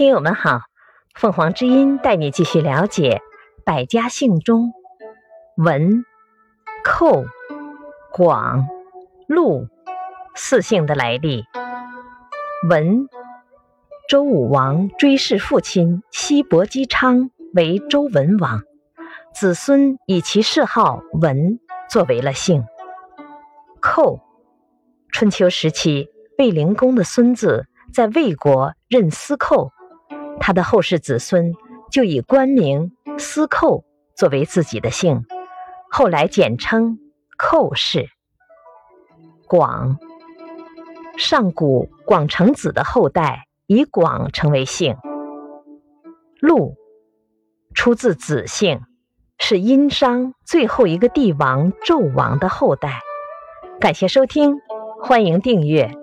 听友们好，凤凰之音带你继续了解百家姓中文、寇、广、陆四姓的来历。文，周武王追谥父亲西伯姬昌为周文王，子孙以其谥号文作为了姓。寇，春秋时期卫灵公的孙子在魏国任司寇。他的后世子孙就以官名司寇作为自己的姓，后来简称寇氏。广，上古广成子的后代以广成为姓。陆，出自子姓，是殷商最后一个帝王纣王的后代。感谢收听，欢迎订阅。